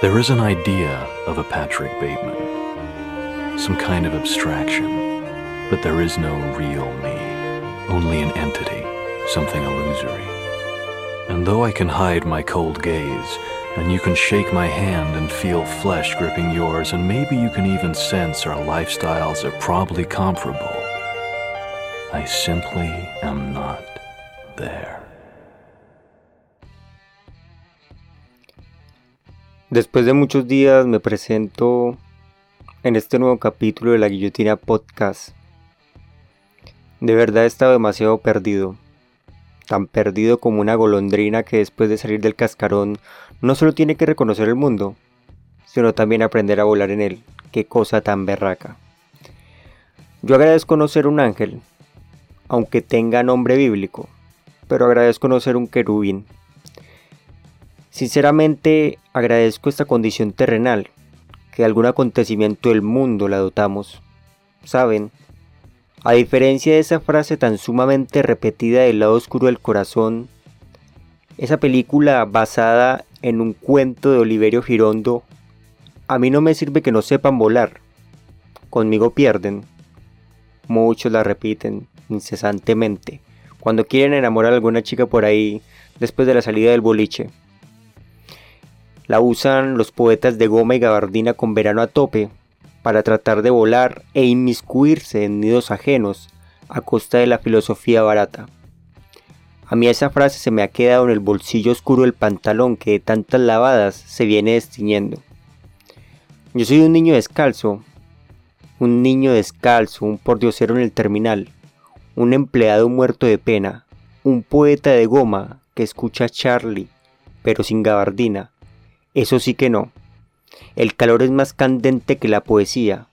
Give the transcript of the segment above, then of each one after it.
There is an idea of a Patrick Bateman, some kind of abstraction, but there is no real me, only an entity, something illusory. And though I can hide my cold gaze, and you can shake my hand and feel flesh gripping yours, and maybe you can even sense our lifestyles are probably comparable, I simply am not there. Después de muchos días me presento en este nuevo capítulo de la Guillotina Podcast. De verdad he estado demasiado perdido. Tan perdido como una golondrina que después de salir del cascarón no solo tiene que reconocer el mundo, sino también aprender a volar en él. Qué cosa tan berraca. Yo agradezco no ser un ángel, aunque tenga nombre bíblico, pero agradezco no ser un querubín Sinceramente agradezco esta condición terrenal, que algún acontecimiento del mundo la dotamos. Saben, a diferencia de esa frase tan sumamente repetida del lado oscuro del corazón, esa película basada en un cuento de Oliverio Girondo, a mí no me sirve que no sepan volar. Conmigo pierden. Muchos la repiten incesantemente cuando quieren enamorar a alguna chica por ahí después de la salida del boliche. La usan los poetas de goma y gabardina con verano a tope para tratar de volar e inmiscuirse en nidos ajenos a costa de la filosofía barata. A mí esa frase se me ha quedado en el bolsillo oscuro del pantalón que de tantas lavadas se viene destiñendo. Yo soy un niño descalzo, un niño descalzo, un pordiosero en el terminal, un empleado muerto de pena, un poeta de goma que escucha a Charlie, pero sin gabardina, eso sí que no. El calor es más candente que la poesía.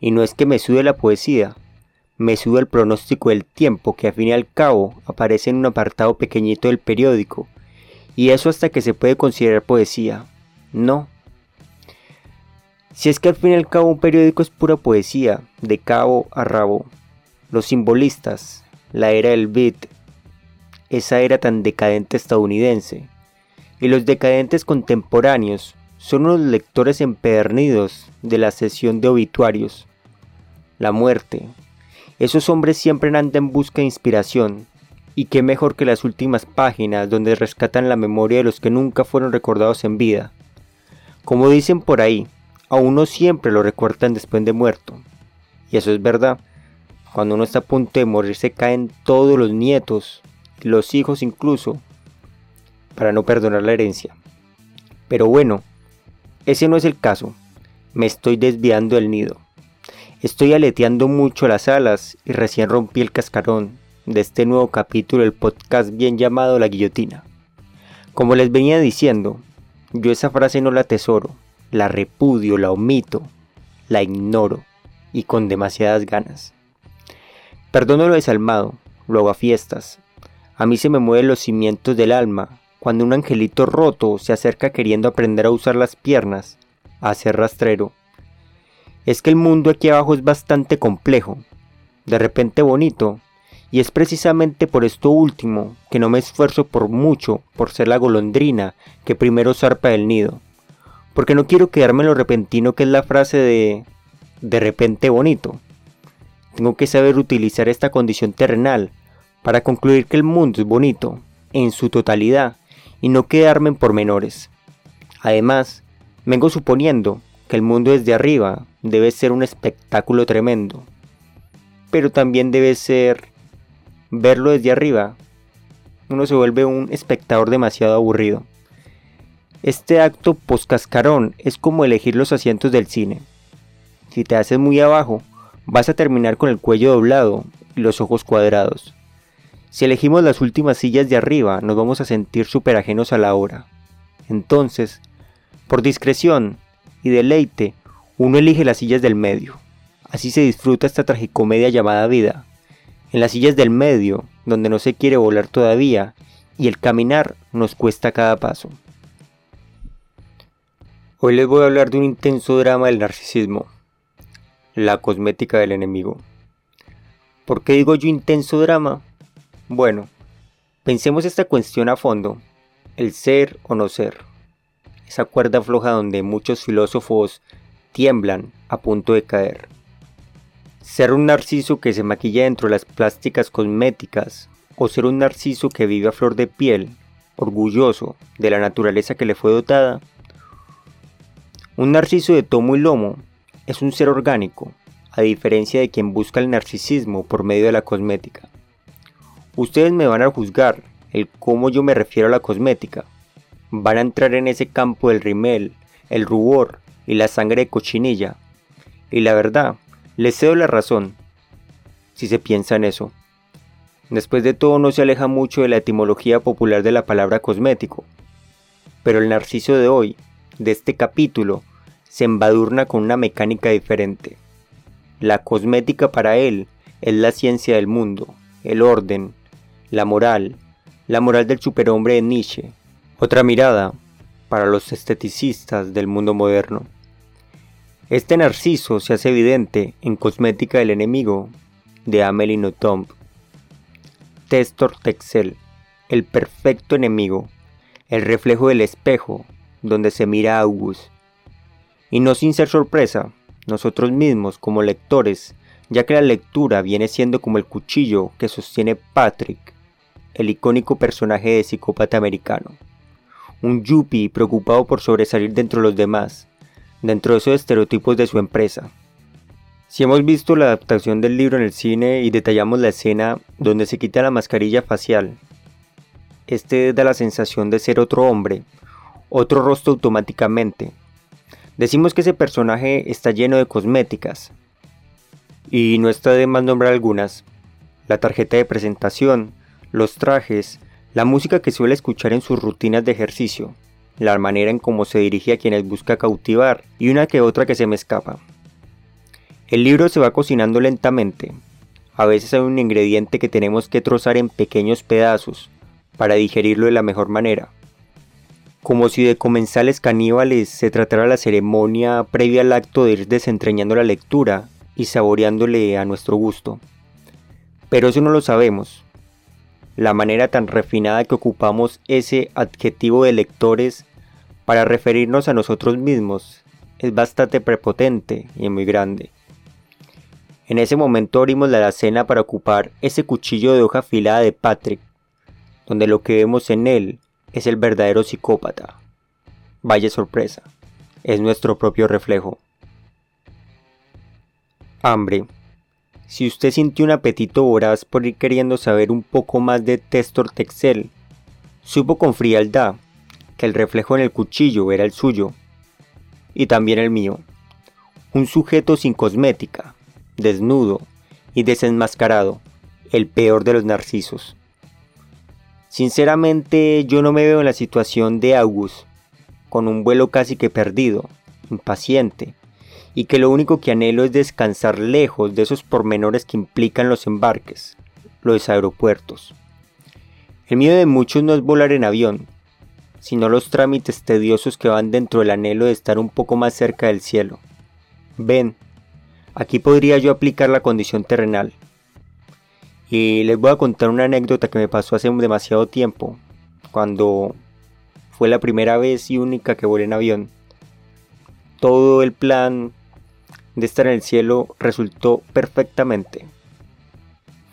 Y no es que me sude la poesía, me sude el pronóstico del tiempo que a fin y al cabo aparece en un apartado pequeñito del periódico. Y eso hasta que se puede considerar poesía. No. Si es que al fin y al cabo un periódico es pura poesía, de cabo a rabo. Los simbolistas, la era del beat, esa era tan decadente estadounidense, y los decadentes contemporáneos son unos lectores empedernidos de la sesión de obituarios. La muerte. Esos hombres siempre andan en busca de inspiración, y qué mejor que las últimas páginas donde rescatan la memoria de los que nunca fueron recordados en vida. Como dicen por ahí, a uno siempre lo recuerdan después de muerto. Y eso es verdad. Cuando uno está a punto de morir se caen todos los nietos, los hijos incluso, para no perdonar la herencia. Pero bueno, ese no es el caso. Me estoy desviando del nido. Estoy aleteando mucho las alas y recién rompí el cascarón de este nuevo capítulo del podcast bien llamado La Guillotina. Como les venía diciendo, yo esa frase no la atesoro, la repudio, la omito, la ignoro y con demasiadas ganas. Perdono lo desalmado, lo hago a fiestas. A mí se me mueven los cimientos del alma cuando un angelito roto se acerca queriendo aprender a usar las piernas, a hacer rastrero. Es que el mundo aquí abajo es bastante complejo, de repente bonito, y es precisamente por esto último que no me esfuerzo por mucho por ser la golondrina que primero zarpa del nido, porque no quiero quedarme en lo repentino que es la frase de de repente bonito. Tengo que saber utilizar esta condición terrenal para concluir que el mundo es bonito en su totalidad y no quedarme en pormenores. Además, vengo suponiendo que el mundo desde arriba debe ser un espectáculo tremendo, pero también debe ser verlo desde arriba. Uno se vuelve un espectador demasiado aburrido. Este acto poscascarón es como elegir los asientos del cine. Si te haces muy abajo, vas a terminar con el cuello doblado y los ojos cuadrados. Si elegimos las últimas sillas de arriba, nos vamos a sentir súper ajenos a la hora. Entonces, por discreción y deleite, uno elige las sillas del medio. Así se disfruta esta tragicomedia llamada vida. En las sillas del medio, donde no se quiere volar todavía, y el caminar nos cuesta cada paso. Hoy les voy a hablar de un intenso drama del narcisismo, la cosmética del enemigo. ¿Por qué digo yo intenso drama? Bueno, pensemos esta cuestión a fondo, el ser o no ser, esa cuerda floja donde muchos filósofos tiemblan a punto de caer. Ser un narciso que se maquilla dentro de las plásticas cosméticas o ser un narciso que vive a flor de piel, orgulloso de la naturaleza que le fue dotada. Un narciso de tomo y lomo es un ser orgánico, a diferencia de quien busca el narcisismo por medio de la cosmética. Ustedes me van a juzgar el cómo yo me refiero a la cosmética. Van a entrar en ese campo del rimel, el rubor y la sangre de cochinilla. Y la verdad, les cedo la razón, si se piensa en eso. Después de todo no se aleja mucho de la etimología popular de la palabra cosmético. Pero el narciso de hoy, de este capítulo, se embadurna con una mecánica diferente. La cosmética para él es la ciencia del mundo, el orden, la moral, la moral del superhombre de Nietzsche. Otra mirada para los esteticistas del mundo moderno. Este narciso se hace evidente en Cosmética del Enemigo de Amélie Nothomb. Testor Texel, el perfecto enemigo, el reflejo del espejo donde se mira a August. Y no sin ser sorpresa, nosotros mismos como lectores, ya que la lectura viene siendo como el cuchillo que sostiene Patrick, el icónico personaje de psicópata americano. Un yuppie preocupado por sobresalir dentro de los demás, dentro de esos estereotipos de su empresa. Si hemos visto la adaptación del libro en el cine y detallamos la escena donde se quita la mascarilla facial, este da la sensación de ser otro hombre, otro rostro automáticamente. Decimos que ese personaje está lleno de cosméticas. Y no está de más nombrar algunas. La tarjeta de presentación, los trajes, la música que suele escuchar en sus rutinas de ejercicio, la manera en cómo se dirige a quienes busca cautivar y una que otra que se me escapa. El libro se va cocinando lentamente. A veces hay un ingrediente que tenemos que trozar en pequeños pedazos para digerirlo de la mejor manera. Como si de comensales caníbales se tratara la ceremonia previa al acto de ir desentrañando la lectura y saboreándole a nuestro gusto. Pero eso no lo sabemos. La manera tan refinada que ocupamos ese adjetivo de lectores para referirnos a nosotros mismos es bastante prepotente y muy grande. En ese momento abrimos la alacena para ocupar ese cuchillo de hoja afilada de Patrick, donde lo que vemos en él es el verdadero psicópata. Vaya sorpresa, es nuestro propio reflejo. Hambre. Si usted sintió un apetito voraz por ir queriendo saber un poco más de Testor Texel, supo con frialdad que el reflejo en el cuchillo era el suyo, y también el mío. Un sujeto sin cosmética, desnudo y desenmascarado, el peor de los narcisos. Sinceramente yo no me veo en la situación de August, con un vuelo casi que perdido, impaciente, y que lo único que anhelo es descansar lejos de esos pormenores que implican los embarques, los aeropuertos. El miedo de muchos no es volar en avión, sino los trámites tediosos que van dentro del anhelo de estar un poco más cerca del cielo. Ven, aquí podría yo aplicar la condición terrenal. Y les voy a contar una anécdota que me pasó hace demasiado tiempo, cuando fue la primera vez y única que volé en avión. Todo el plan de estar en el cielo resultó perfectamente.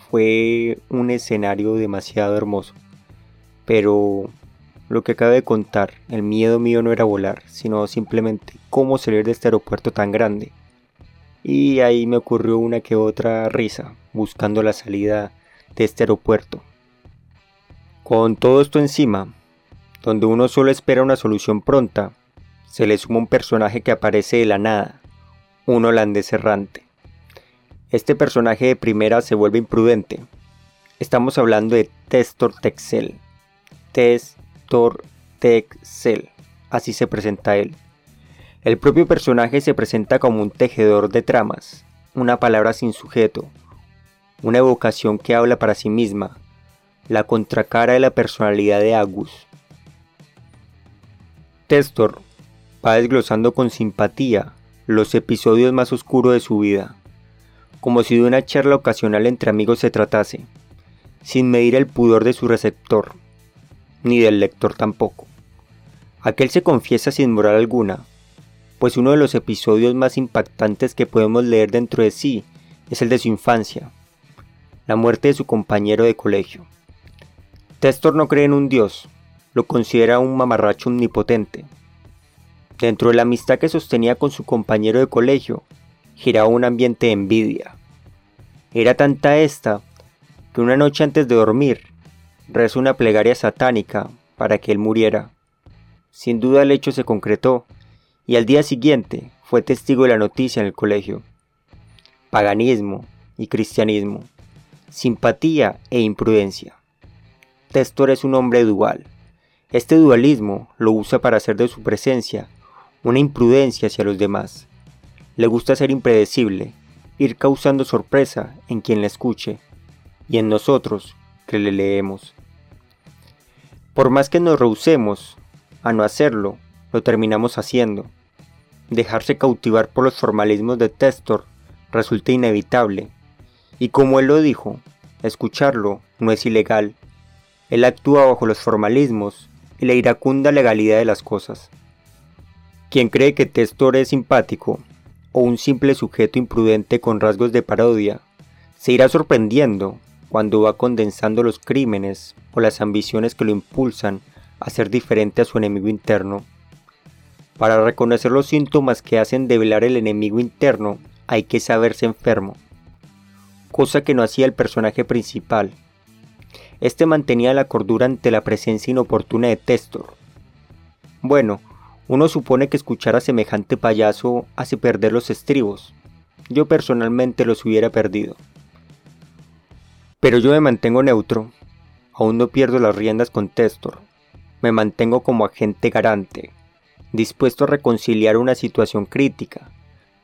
Fue un escenario demasiado hermoso. Pero lo que acabo de contar, el miedo mío no era volar, sino simplemente cómo salir de este aeropuerto tan grande. Y ahí me ocurrió una que otra risa, buscando la salida de este aeropuerto. Con todo esto encima, donde uno solo espera una solución pronta, se le suma un personaje que aparece de la nada, un holandés errante. Este personaje de primera se vuelve imprudente. Estamos hablando de Testor Texel. Testor Texel, así se presenta él. El propio personaje se presenta como un tejedor de tramas, una palabra sin sujeto, una evocación que habla para sí misma, la contracara de la personalidad de Agus. Testor va desglosando con simpatía los episodios más oscuros de su vida, como si de una charla ocasional entre amigos se tratase, sin medir el pudor de su receptor, ni del lector tampoco. Aquel se confiesa sin moral alguna, pues uno de los episodios más impactantes que podemos leer dentro de sí es el de su infancia, la muerte de su compañero de colegio. Testor no cree en un dios, lo considera un mamarracho omnipotente. Dentro de la amistad que sostenía con su compañero de colegio, giraba un ambiente de envidia. Era tanta esta que una noche antes de dormir rezó una plegaria satánica para que él muriera. Sin duda el hecho se concretó y al día siguiente fue testigo de la noticia en el colegio. Paganismo y cristianismo, simpatía e imprudencia. Testor es un hombre dual. Este dualismo lo usa para hacer de su presencia una imprudencia hacia los demás. Le gusta ser impredecible, ir causando sorpresa en quien le escuche y en nosotros que le leemos. Por más que nos rehusemos a no hacerlo, lo terminamos haciendo. Dejarse cautivar por los formalismos de Testor resulta inevitable, y como él lo dijo, escucharlo no es ilegal. Él actúa bajo los formalismos y la iracunda legalidad de las cosas. Quien cree que Testor es simpático o un simple sujeto imprudente con rasgos de parodia, se irá sorprendiendo cuando va condensando los crímenes o las ambiciones que lo impulsan a ser diferente a su enemigo interno. Para reconocer los síntomas que hacen develar el enemigo interno hay que saberse enfermo, cosa que no hacía el personaje principal. Este mantenía la cordura ante la presencia inoportuna de Testor. Bueno, uno supone que escuchar a semejante payaso hace perder los estribos. Yo personalmente los hubiera perdido. Pero yo me mantengo neutro. Aún no pierdo las riendas con Testor. Me mantengo como agente garante, dispuesto a reconciliar una situación crítica,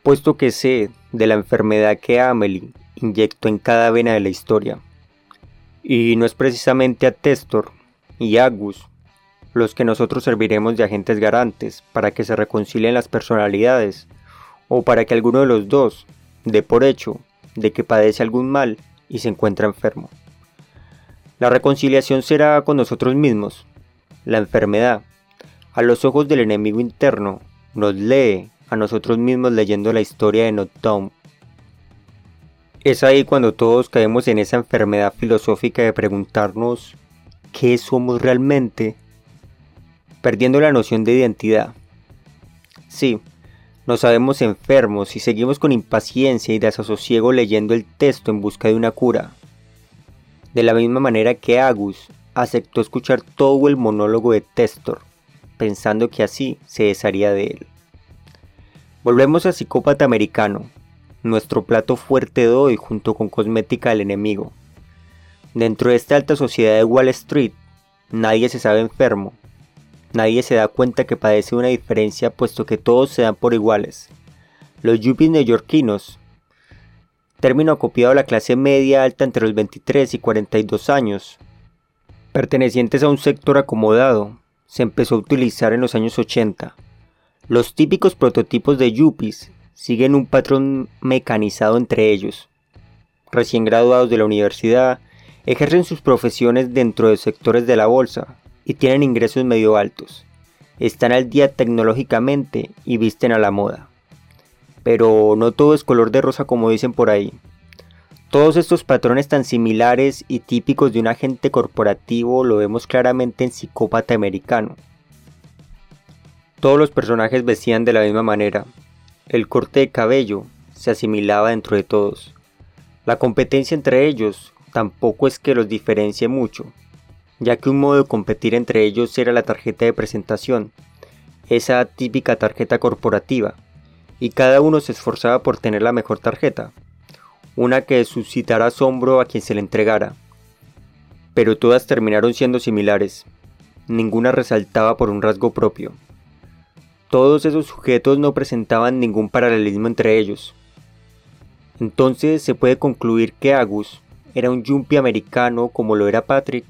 puesto que sé de la enfermedad que Amelie inyectó en cada vena de la historia. Y no es precisamente a Testor y Agus los que nosotros serviremos de agentes garantes para que se reconcilien las personalidades, o para que alguno de los dos dé por hecho de que padece algún mal y se encuentra enfermo. La reconciliación será con nosotros mismos. La enfermedad, a los ojos del enemigo interno, nos lee a nosotros mismos leyendo la historia de Nottown. Es ahí cuando todos caemos en esa enfermedad filosófica de preguntarnos qué somos realmente perdiendo la noción de identidad. Sí, nos sabemos enfermos y seguimos con impaciencia y desasosiego leyendo el texto en busca de una cura. De la misma manera que Agus aceptó escuchar todo el monólogo de Testor, pensando que así se desharía de él. Volvemos a Psicópata Americano, nuestro plato fuerte de hoy junto con Cosmética del Enemigo. Dentro de esta alta sociedad de Wall Street, nadie se sabe enfermo, Nadie se da cuenta que padece una diferencia puesto que todos se dan por iguales. Los yuppies neoyorquinos, término acopiado a la clase media alta entre los 23 y 42 años, pertenecientes a un sector acomodado, se empezó a utilizar en los años 80. Los típicos prototipos de yuppies siguen un patrón mecanizado entre ellos. Recién graduados de la universidad, ejercen sus profesiones dentro de sectores de la bolsa, y tienen ingresos medio altos. Están al día tecnológicamente y visten a la moda. Pero no todo es color de rosa como dicen por ahí. Todos estos patrones tan similares y típicos de un agente corporativo lo vemos claramente en Psicópata Americano. Todos los personajes vestían de la misma manera. El corte de cabello se asimilaba dentro de todos. La competencia entre ellos tampoco es que los diferencie mucho, ya que un modo de competir entre ellos era la tarjeta de presentación, esa típica tarjeta corporativa, y cada uno se esforzaba por tener la mejor tarjeta, una que suscitara asombro a quien se le entregara. Pero todas terminaron siendo similares, ninguna resaltaba por un rasgo propio. Todos esos sujetos no presentaban ningún paralelismo entre ellos. Entonces se puede concluir que Agus era un yumpie americano como lo era Patrick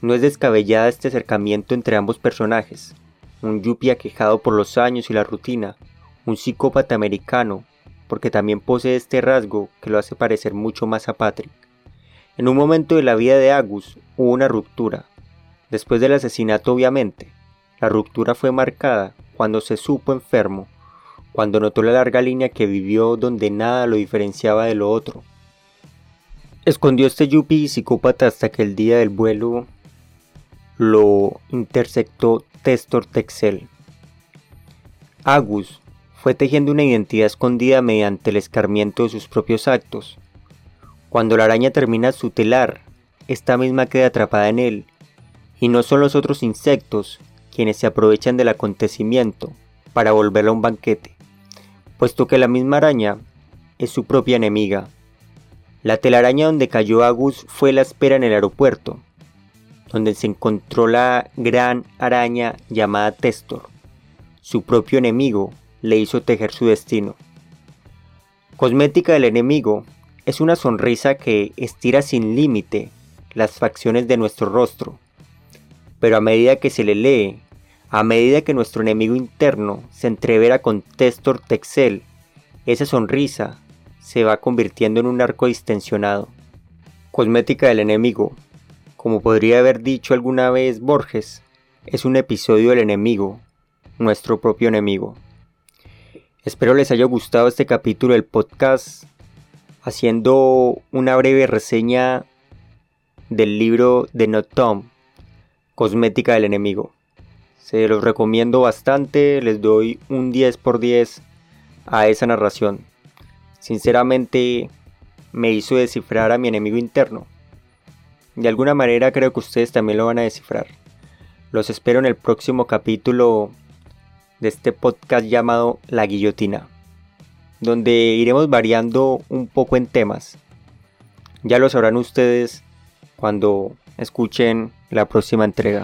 no es descabellada este acercamiento entre ambos personajes, un yuppie aquejado por los años y la rutina, un psicópata americano, porque también posee este rasgo que lo hace parecer mucho más a Patrick. En un momento de la vida de Agus hubo una ruptura, después del asesinato obviamente, La ruptura fue marcada cuando se supo enfermo, cuando notó la larga línea que vivió donde nada lo diferenciaba de lo otro. Escondió este yuppie psicópata hasta que el día del vuelo lo interceptó Testor Texel. Agus fue tejiendo una identidad escondida mediante el escarmiento de sus propios actos. Cuando la araña termina su telar, esta misma queda atrapada en él, y no son los otros insectos quienes se aprovechan del acontecimiento para volverla un banquete, puesto que la misma araña es su propia enemiga. La telaraña donde cayó Agus fue la espera en el aeropuerto, donde se encontró la gran araña llamada Testor, su propio enemigo le hizo tejer su destino. Cosmética del enemigo es una sonrisa que estira sin límite las facciones de nuestro rostro, pero a medida que se le lee, a medida que nuestro enemigo interno se entrevera con Testor Texel, esa sonrisa se va convirtiendo en un arco distensionado. Cosmética del enemigo, como podría haber dicho alguna vez Borges, es un episodio del enemigo, nuestro propio enemigo. Espero les haya gustado este capítulo del podcast haciendo una breve reseña del libro de Not Tom, Cosmética del Enemigo. Se los recomiendo bastante, les doy un 10 por 10 a esa narración. Sinceramente me hizo descifrar a mi enemigo interno. De alguna manera creo que ustedes también lo van a descifrar. Los espero en el próximo capítulo de este podcast llamado La Guillotina, donde iremos variando un poco en temas. Ya lo sabrán ustedes cuando escuchen la próxima entrega.